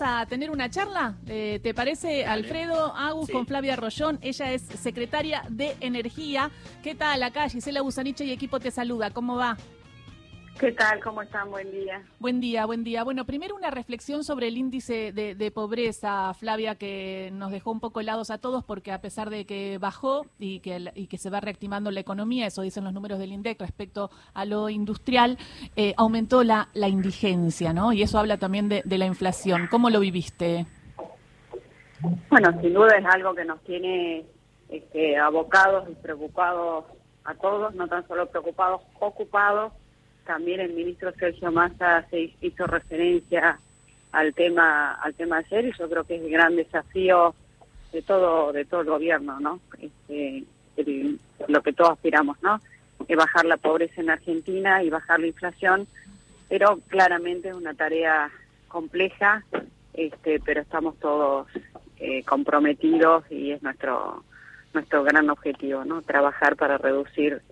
a tener una charla, eh, ¿te parece? Alfredo Agus Sí. con Flavia Rollón, ella es secretaria de Energía. ¿Qué tal acá? Gisela Busaniche y equipo te saluda, ¿cómo va? ¿Qué tal? ¿Cómo están? Buen día. Buen día, buen día. Bueno, primero una reflexión sobre el índice de, de pobreza, Flavia, que nos dejó un poco helados a todos porque a pesar de que bajó y que, el- y que se va reactivando la economía, eso dicen los números del INDEC respecto a lo industrial, eh, aumentó la, la indigencia, ¿no? Y eso habla también de, de la inflación. ¿Cómo lo viviste? Bueno, sin duda es algo que nos tiene este, abocados y preocupados a todos, no tan solo preocupados, ocupados. También el ministro Sergio Massa se hizo referencia al tema al tema ayer y yo creo que es el gran desafío de todo de todo el gobierno, ¿no? Este, lo que todos aspiramos, ¿no? Es bajar la pobreza en Argentina y bajar la inflación, pero claramente es una tarea compleja, este, pero estamos todos eh, comprometidos y es nuestro nuestro gran objetivo, ¿no? Trabajar para reducir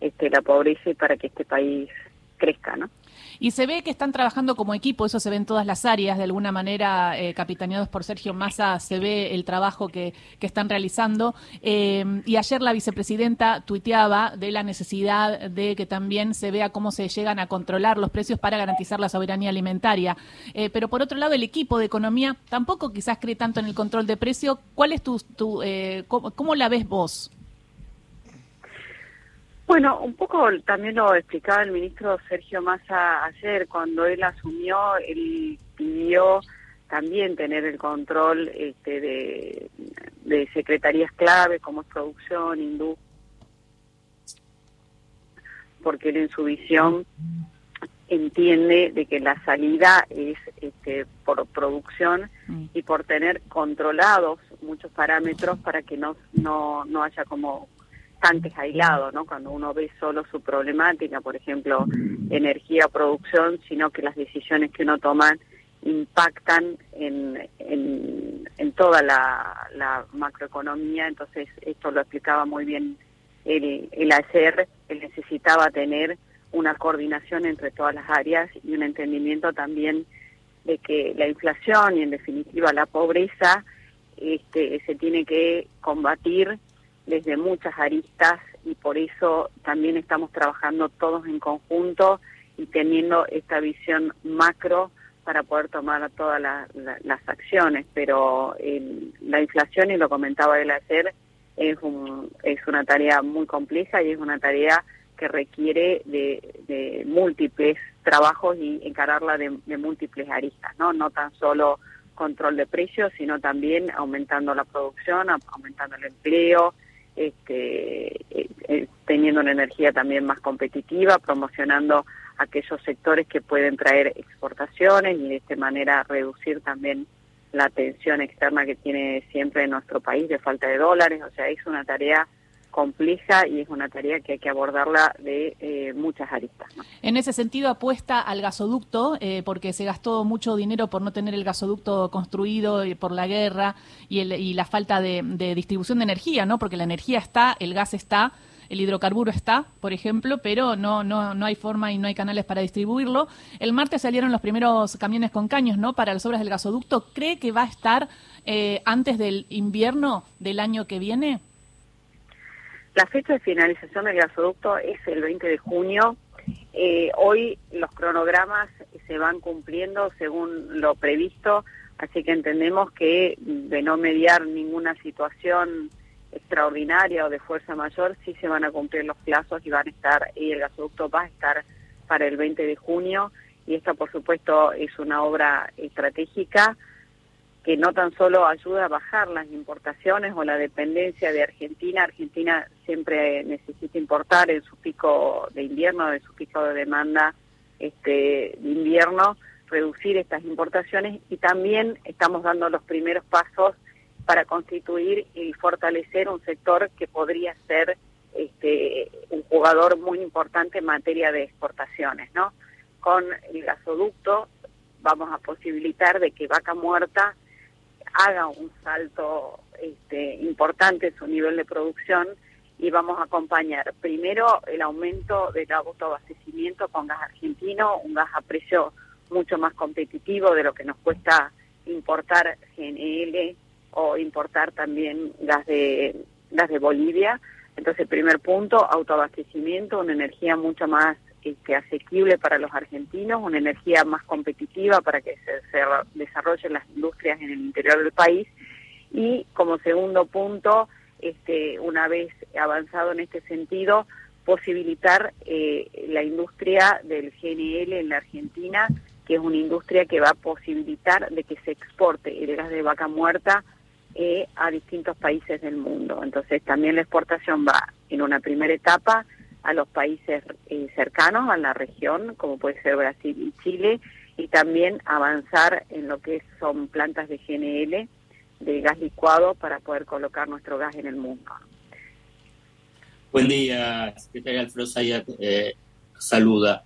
este, la pobreza y para que este país crezca, ¿no? Y se ve que están trabajando como equipo, eso se ve en todas las áreas, de alguna manera, eh, capitaneados por Sergio Massa, se ve el trabajo que, que están realizando. Eh, y ayer la vicepresidenta tuiteaba de la necesidad de que también se vea cómo se llegan a controlar los precios para garantizar la soberanía alimentaria. Eh, pero por otro lado, el equipo de economía tampoco quizás cree tanto en el control de precio. ¿Cuál es tu, tu cómo la ves vos? Bueno, un poco también lo explicaba el ministro Sergio Massa ayer, cuando él asumió, él pidió también tener el control este, de, de secretarías clave como es producción, industria, porque él en su visión entiende de que la salida es este, por producción Mm. y por tener controlados muchos parámetros para que no, no, no haya como tanques aislados, ¿no? Cuando uno ve solo su problemática, por ejemplo, energía producción, sino que las decisiones que uno toma impactan en, en, en toda la, la macroeconomía, entonces esto lo explicaba muy bien el, el ayer, él necesitaba tener una coordinación entre todas las áreas y un entendimiento también de que la inflación y en definitiva la pobreza este, se tiene que combatir desde muchas aristas y por eso también estamos trabajando todos en conjunto y teniendo esta visión macro para poder tomar todas la- la- las acciones. Pero el- la inflación, y lo comentaba él ayer, es, un, es una tarea muy compleja y es una tarea que requiere de, de múltiples trabajos y encararla de, de múltiples aristas, ¿no? No tan solo control de precios, sino también aumentando la producción, aumentando el empleo, este, eh, eh, teniendo una energía también más competitiva, promocionando aquellos sectores que pueden traer exportaciones y de esta manera reducir también la tensión externa que tiene siempre nuestro país de falta de dólares. O sea, es una tarea compleja y es una tarea que hay que abordarla de eh, muchas aristas. En ese sentido, apuesta al gasoducto, eh, porque se gastó mucho dinero por no tener el gasoducto construido por la guerra y, el- y la falta de, de distribución de energía, ¿no? Porque la energía está, el gas está, el hidrocarburo está, por ejemplo, pero no, no, no hay forma y no hay canales para distribuirlo. El martes salieron los primeros camiones con caños, ¿no? Para las obras del gasoducto. ¿Cree que va a estar eh, antes del invierno del año que viene? La fecha de finalización del gasoducto es el 20 de junio. Eh, hoy los cronogramas se van cumpliendo según lo previsto, así que entendemos que de no mediar ninguna situación extraordinaria o de fuerza mayor, sí se van a cumplir los plazos y van a estar, y el gasoducto va a estar para el 20 de junio, y esta por supuesto es una obra estratégica que no tan solo ayuda a bajar las importaciones o la dependencia de Argentina, Argentina siempre necesita importar en su pico de invierno, en su pico de demanda este, de invierno, reducir estas importaciones y también estamos dando los primeros pasos para constituir y fortalecer un sector que podría ser este, un jugador muy importante en materia de exportaciones, ¿no? Con el gasoducto vamos a posibilitar de que Vaca Muerta haga un salto este, importante su nivel de producción y vamos a acompañar primero el aumento del autoabastecimiento con gas argentino, un gas a precio mucho más competitivo de lo que nos cuesta importar GNL o importar también gas de, gas de Bolivia. Entonces, primer punto, autoabastecimiento, una energía mucho más este, asequible para los argentinos, una energía más competitiva para que se, se desarrollen las industrias en el interior del país. Y como segundo punto, este, una vez avanzado en este sentido, posibilitar eh, la industria del GNL en la Argentina, que es una industria que va a posibilitar de que se exporte el gas de vaca muerta eh, a distintos países del mundo. Entonces también la exportación va en una primera etapa a los países eh, cercanos, a la región, como puede ser Brasil y Chile, y también avanzar en lo que son plantas de GNL, de gas licuado, para poder colocar nuestro gas en el mundo. Buen día, secretaria Alfredo eh, saluda.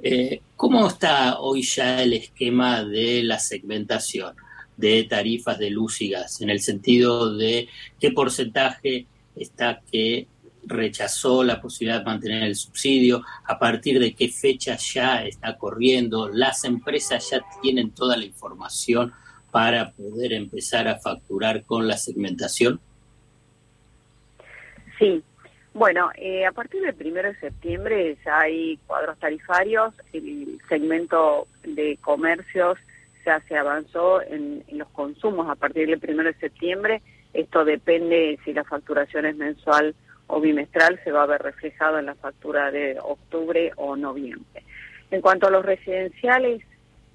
Eh, ¿Cómo está hoy ya el esquema de la segmentación de tarifas de luz y gas? En el sentido de qué porcentaje está que rechazó la posibilidad de mantener el subsidio, a partir de qué fecha ya está corriendo, las empresas ya tienen toda la información para poder empezar a facturar con la segmentación? Sí, bueno, eh, a partir del primero de septiembre ya hay cuadros tarifarios, el segmento de comercios ya se avanzó en, en los consumos a partir del primero de septiembre. Esto depende si la facturación es mensual o bimestral se va a ver reflejado en la factura de octubre o noviembre. En cuanto a los residenciales,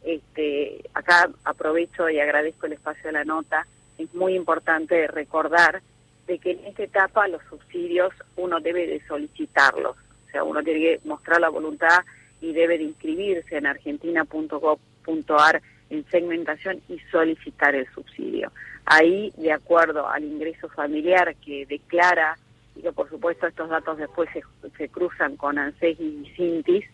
este, acá aprovecho y agradezco el espacio de la nota, es muy importante recordar de que en esta etapa los subsidios uno debe de solicitarlos, o sea, uno tiene que mostrar la voluntad y debe de inscribirse en argentina.gov.ar en segmentación y solicitar el subsidio. Ahí, de acuerdo al ingreso familiar que declara y que por supuesto estos datos después se, cruzan con ANSES y CINTIS,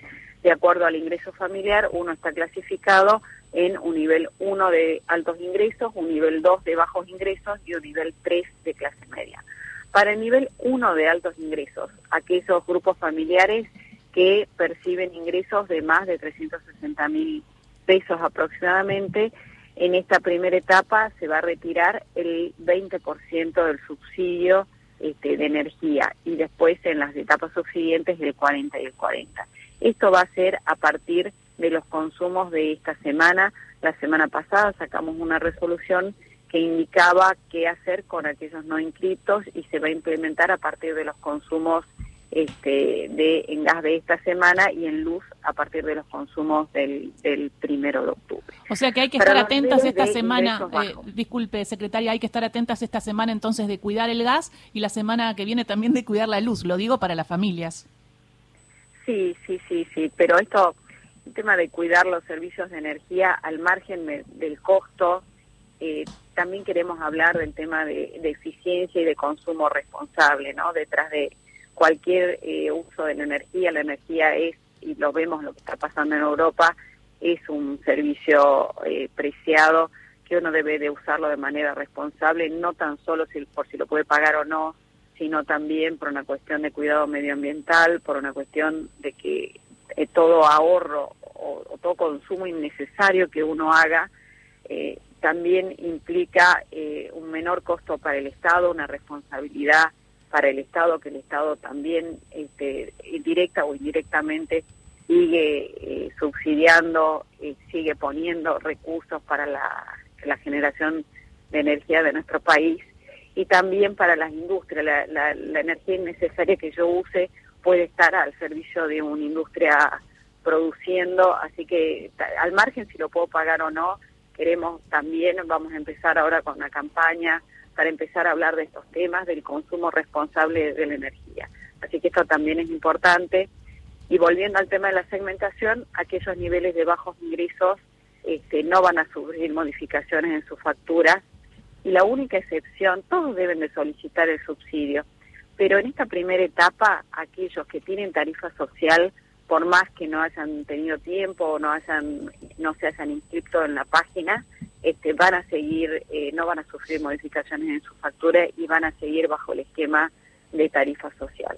de acuerdo al ingreso familiar, uno está clasificado en un nivel 1 de altos ingresos, un nivel 2 de bajos ingresos y un nivel 3 de clase media. Para el nivel 1 de altos ingresos, aquellos grupos familiares que perciben ingresos de más de 360 mil pesos aproximadamente, en esta primera etapa se va a retirar el 20% del subsidio este, de energía y después en las etapas subsiguientes el 40 y el 40. Esto va a ser a partir de los consumos de esta semana. La semana pasada sacamos una resolución que indicaba qué hacer con aquellos no inscritos y se va a implementar a partir de los consumos este, de en gas de esta semana y en luz a partir de los consumos del, del primero de octubre. O sea que hay que estar atentas esta semana, eh, disculpe secretaria, hay que estar atentas esta semana entonces de cuidar el gas y la semana que viene también de cuidar la luz, lo digo para las familias. Sí, sí, sí, sí, pero esto, el tema de cuidar los servicios de energía al margen del costo, eh, también queremos hablar del tema de, de eficiencia y de consumo responsable, ¿no? Detrás de cualquier eh, uso de la energía. La energía es, y lo vemos lo que está pasando en Europa, es un servicio eh, preciado que uno debe de usarlo de manera responsable, no tan solo si, por si lo puede pagar o no, sino también por una cuestión de cuidado medioambiental, por una cuestión de que eh, todo ahorro o, todo consumo innecesario que uno haga eh, también implica un menor costo para el Estado, una responsabilidad para el Estado, que el Estado también, este, directa o indirectamente, sigue eh, subsidiando, y sigue poniendo recursos para la, generación de energía de nuestro país y también para las industrias. La, la, la energía innecesaria que yo use puede estar al servicio de una industria produciendo, así que al margen si lo puedo pagar o no, queremos también, vamos a empezar ahora con una campaña para empezar a hablar de estos temas del consumo responsable de la energía. Así que esto también es importante. Y volviendo al tema de la segmentación, aquellos niveles de bajos ingresos este, no van a sufrir modificaciones en sus facturas y la única excepción, todos deben de solicitar el subsidio, pero en esta primera etapa aquellos que tienen tarifa social, por más que no hayan tenido tiempo o no hayan no se hayan inscrito en la página, este, van a seguir, eh, no van a sufrir modificaciones en su factura y van a seguir bajo el esquema de tarifa social.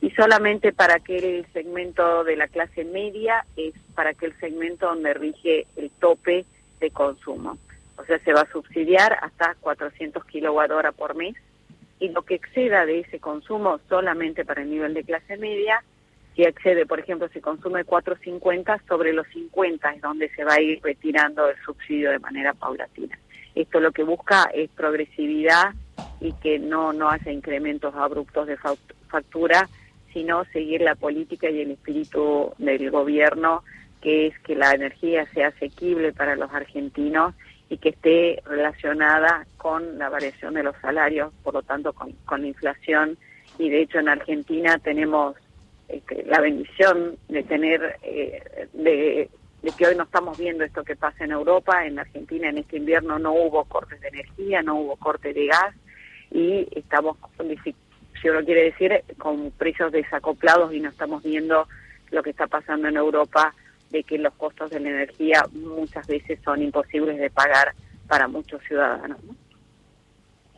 Y solamente para aquel segmento de la clase media es para aquel segmento donde rige el tope de consumo. O sea, se va a subsidiar hasta 400 kilowatt hora por mes y lo que exceda de ese consumo solamente para el nivel de clase media, si excede, por ejemplo, si consume 4.50, sobre los 50 es donde se va a ir retirando el subsidio de manera paulatina. Esto lo que busca es progresividad y que no, no haya incrementos abruptos de factura, sino seguir la política y el espíritu del gobierno, que es que la energía sea asequible para los argentinos y que esté relacionada con la variación de los salarios, por lo tanto con, la inflación. Y de hecho en Argentina tenemos este, la bendición de tener, eh, de, que hoy no estamos viendo esto que pasa en Europa. En Argentina en este invierno no hubo cortes de energía, no hubo corte de gas y estamos, si uno quiere decir, con precios desacoplados y no estamos viendo lo que está pasando en Europa de que los costos de la energía muchas veces son imposibles de pagar para muchos ciudadanos.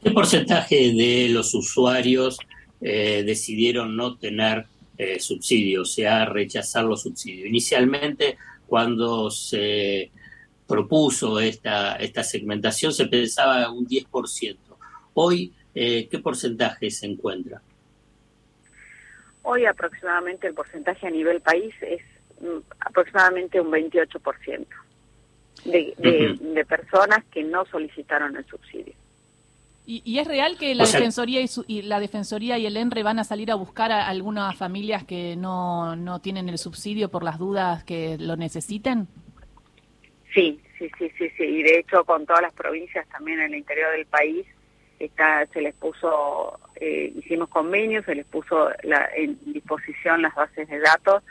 ¿Qué porcentaje de los usuarios eh, decidieron no tener eh, subsidios, o sea, rechazar los subsidios? Inicialmente, cuando se propuso esta, esta segmentación, se pensaba un 10%. Hoy, eh, ¿qué porcentaje se encuentra? Hoy aproximadamente el porcentaje a nivel país es Mm, aproximadamente un 28% de, de, de personas que no solicitaron el subsidio. ¿Y, es real que la defensoría y, la defensoría y el ENRE van a salir a buscar a algunas familias que no, no tienen el subsidio por las dudas que lo necesiten? Sí, sí, sí, sí, sí. Y de hecho con todas las provincias también en el interior del país está se les puso, eh, hicimos convenios, se les puso la, en disposición las bases de datos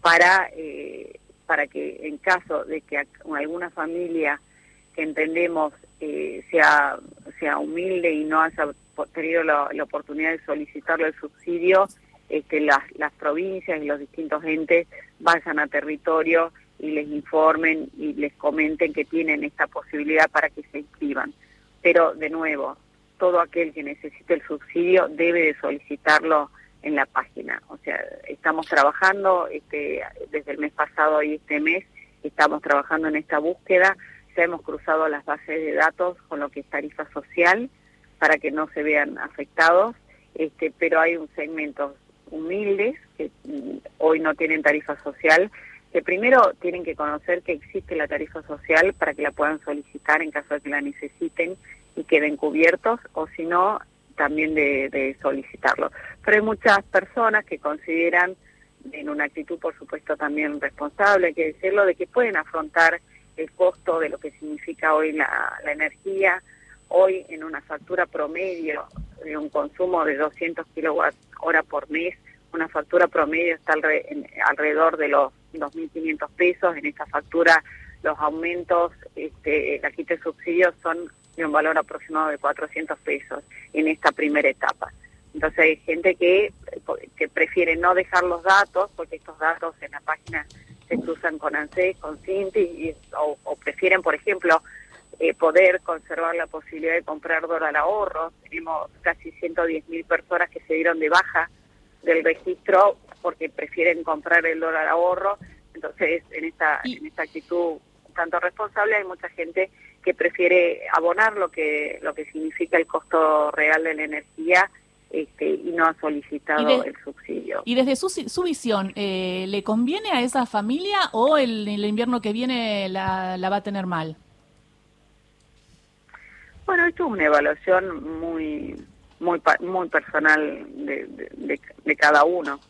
para, eh, para que en caso de que alguna familia que entendemos eh, sea, sea humilde y no haya tenido la, oportunidad de solicitarle el subsidio, este, las, las provincias y los distintos entes vayan a territorio y les informen y les comenten que tienen esta posibilidad para que se inscriban. Pero, de nuevo, todo aquel que necesite el subsidio debe de solicitarlo en la página. O sea, estamos trabajando este, desde el mes pasado y este mes, estamos trabajando en esta búsqueda. Ya hemos cruzado las bases de datos con lo que es tarifa social para que no se vean afectados, este, pero hay un segmentos humildes que mm, hoy no tienen tarifa social, que primero tienen que conocer que existe la tarifa social para que la puedan solicitar en caso de que la necesiten y queden cubiertos, o si no, también de, solicitarlo. Pero hay muchas personas que consideran, en una actitud por supuesto también responsable, hay que decirlo, de que pueden afrontar el costo de lo que significa hoy la, energía. Hoy en una factura promedio de un consumo de 200 kilowatt hora por mes, una factura promedio está alrededor de los 2.500 pesos. En esta factura los aumentos, este, la quita de subsidios son de un valor aproximado de 400 pesos en esta primera etapa. Entonces hay gente que, que prefiere no dejar los datos, porque estos datos en la página se cruzan con ANSES, con CINTI, y, o, prefieren, por ejemplo, eh, poder conservar la posibilidad de comprar dólar ahorro. Tenemos casi 110 mil personas que se dieron de baja del registro porque prefieren comprar el dólar ahorro. Entonces, en esta, en esta actitud tanto responsable hay mucha gente que prefiere abonar lo que lo que significa el costo real de la energía este, y no ha solicitado el subsidio. Y desde su, su visión, eh, ¿le conviene a esa familia o el, el invierno que viene la, la, va a tener mal? Bueno, esto es una evaluación muy muy muy personal de, de, de, cada uno.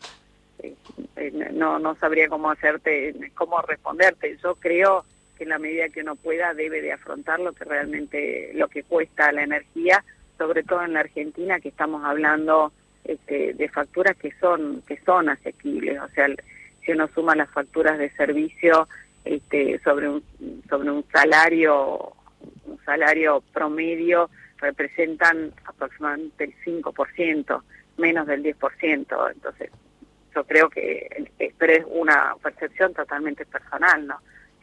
Eh, eh, no no sabría cómo hacerte, cómo responderte. Yo creo que en la medida que uno pueda debe de afrontar lo que realmente lo que cuesta la energía, sobre todo en la Argentina que estamos hablando este, de facturas que son que son asequibles, o sea, si uno suma las facturas de servicio este, sobre un sobre un salario un salario promedio representan aproximadamente el 5%, menos del 10%, entonces yo creo que pero es una percepción totalmente personal, ¿no?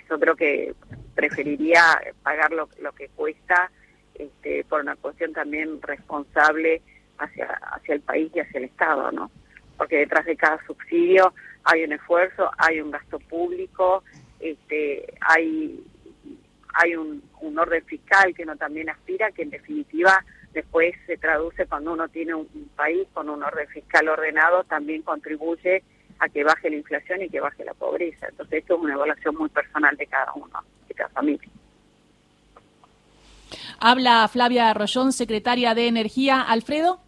yo creo que preferiría pagar lo, que cuesta este, por una cuestión también responsable hacia, hacia el país y hacia el Estado, ¿no? Porque detrás de cada subsidio hay un esfuerzo, hay un gasto público, este, hay, hay un, un orden fiscal que uno también aspira, que en definitiva después se traduce cuando uno tiene un, país con un orden fiscal ordenado, también contribuye a que baje la inflación y que baje la pobreza. Entonces esto es una evaluación muy personal de cada uno, de cada familia. Habla Flavia Arroyón, secretaria de Energía. Alfredo.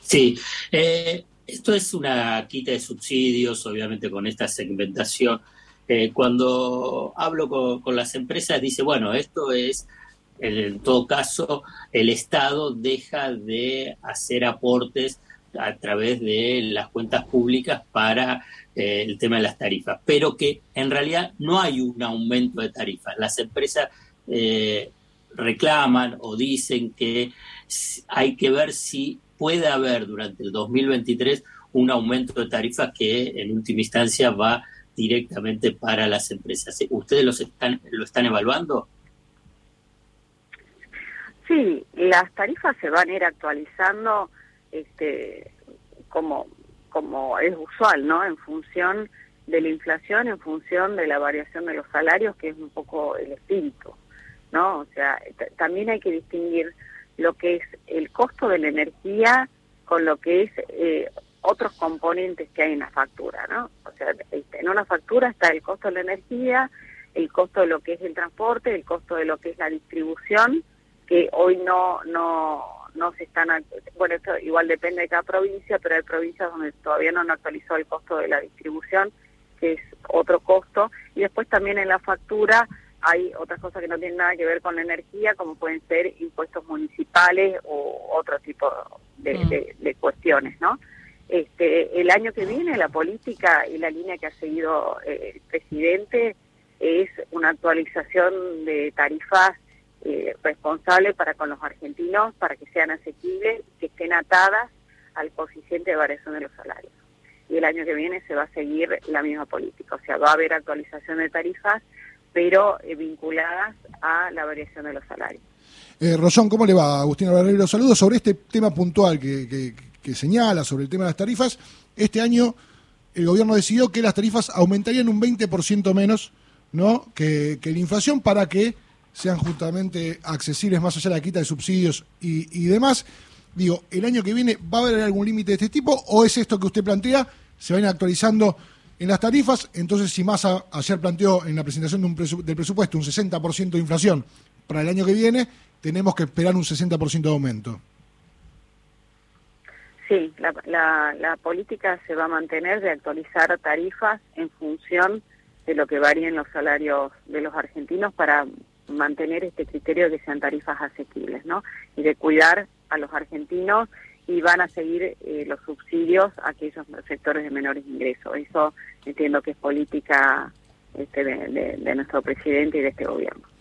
Sí, eh, esto es una quita de subsidios, obviamente con esta segmentación. Eh, cuando hablo con, las empresas, dice, bueno, esto es, en todo caso, el Estado deja de hacer aportes a través de las cuentas públicas para eh, el tema de las tarifas, pero que en realidad no hay un aumento de tarifas. Las empresas reclaman o dicen que hay que ver si puede haber durante el 2023 un aumento de tarifas que en última instancia va directamente para las empresas. ¿Ustedes los están, lo están evaluando? Sí, las tarifas se van a ir actualizando este, como, como es usual, ¿no? En función de la inflación, en función de la variación de los salarios, que es un poco el espíritu. ¿No? O sea, también hay que distinguir lo que es el costo de la energía con lo que es eh, otros componentes que hay en la factura, ¿no? O sea, este, en una factura está el costo de la energía, el costo de lo que es el transporte, el costo de lo que es la distribución, que hoy no no no se están bueno esto igual depende de cada provincia, pero hay provincias donde todavía no han actualizado el costo de la distribución, que es otro costo, y después también en la factura hay otras cosas que no tienen nada que ver con la energía, como pueden ser impuestos municipales o otro tipo de, mm. cuestiones, ¿no? Este, el año que viene la política y la línea que ha seguido eh, el presidente es una actualización de tarifas eh, responsables para con los argentinos, para que sean asequibles, que estén atadas al coeficiente de variación de los salarios. Y el año que viene se va a seguir la misma política, o sea, va a haber actualización de tarifas pero eh, vinculadas a la variación de los salarios. Eh, Rosón, ¿cómo le va? Agustín Barreiro, saludos. Sobre este tema puntual que, señala, sobre el tema de las tarifas, este año el gobierno decidió que las tarifas aumentarían un 20% menos ¿no? Que, la inflación para que sean justamente accesibles más allá de la quita de subsidios y, y demás. Digo, ¿el año que viene va a haber algún límite de este tipo o es esto que usted plantea? ¿Se van actualizando en las tarifas, entonces si Massa ayer planteó en la presentación de un del presupuesto un 60% de inflación para el año que viene, tenemos que esperar un 60% de aumento. Sí, la, la, política se va a mantener de actualizar tarifas en función de lo que varíen los salarios de los argentinos para mantener este criterio de que sean tarifas asequibles, ¿no? Y de cuidar a los argentinos y van a seguir eh, los subsidios a aquellos sectores de menores ingresos. Eso entiendo que es política este, de nuestro presidente y de este gobierno.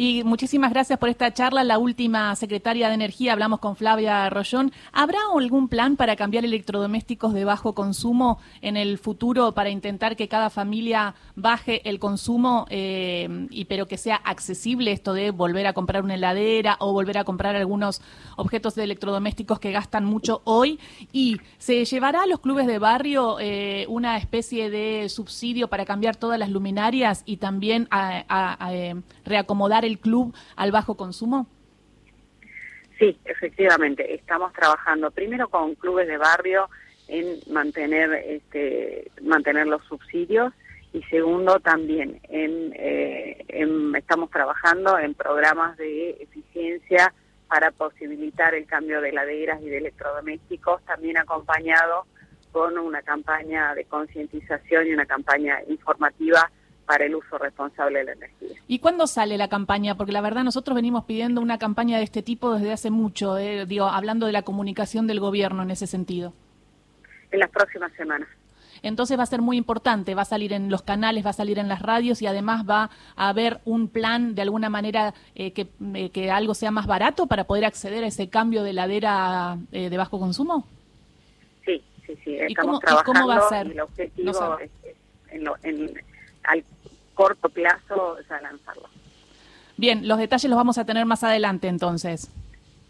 Y muchísimas gracias por esta charla. La última secretaria de Energía, hablamos con Flavia Rollón. ¿Habrá algún plan para cambiar electrodomésticos de bajo consumo en el futuro para intentar que cada familia baje el consumo, eh, y pero que sea accesible esto de volver a comprar una heladera o volver a comprar algunos objetos de electrodomésticos que gastan mucho hoy? ¿Y se llevará a los clubes de barrio eh, una especie de subsidio para cambiar todas las luminarias y también a, eh, reacomodar el club al bajo consumo? Sí, efectivamente, estamos trabajando primero con clubes de barrio en mantener este mantener los subsidios y segundo también en, eh, estamos trabajando en programas de eficiencia para posibilitar el cambio de heladeras y de electrodomésticos también acompañado con una campaña de concientización y una campaña informativa para el uso responsable de la energía. ¿Y cuándo sale la campaña? Porque la verdad nosotros venimos pidiendo una campaña de este tipo desde hace mucho, eh, digo, hablando de la comunicación del gobierno en ese sentido. En las próximas semanas. Entonces va a ser muy importante, va a salir en los canales, va a salir en las radios y además va a haber un plan de alguna manera eh, que, eh, que, algo sea más barato para poder acceder a ese cambio de ladera de bajo consumo. Sí, sí, sí. Estamos ¿Y cómo, va a ser? el objetivo al corto plazo ya lanzarlo. Bien, los detalles los vamos a tener más adelante entonces.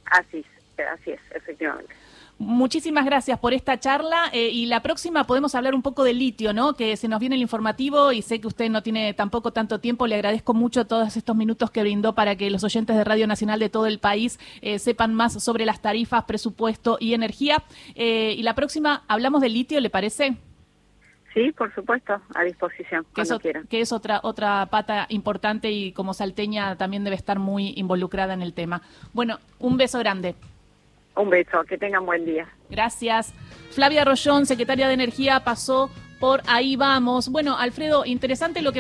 Así es, así es, efectivamente. Muchísimas gracias por esta charla eh, y la próxima podemos hablar un poco del litio, ¿no? Que se nos viene el informativo y sé que usted no tiene tampoco tanto tiempo. Le agradezco mucho todos estos minutos que brindó para que los oyentes de Radio Nacional de todo el país eh, sepan más sobre las tarifas, presupuesto y energía. Eh, y la próxima hablamos del litio, ¿le parece? Sí, por supuesto, a disposición. Que es, que es otra otra pata importante y como salteña también debe estar muy involucrada en el tema. Bueno, un beso grande. Un beso, que tengan buen día. Gracias. Flavia Rollón, secretaria de Energía, pasó por ahí vamos. Bueno, Alfredo, interesante lo que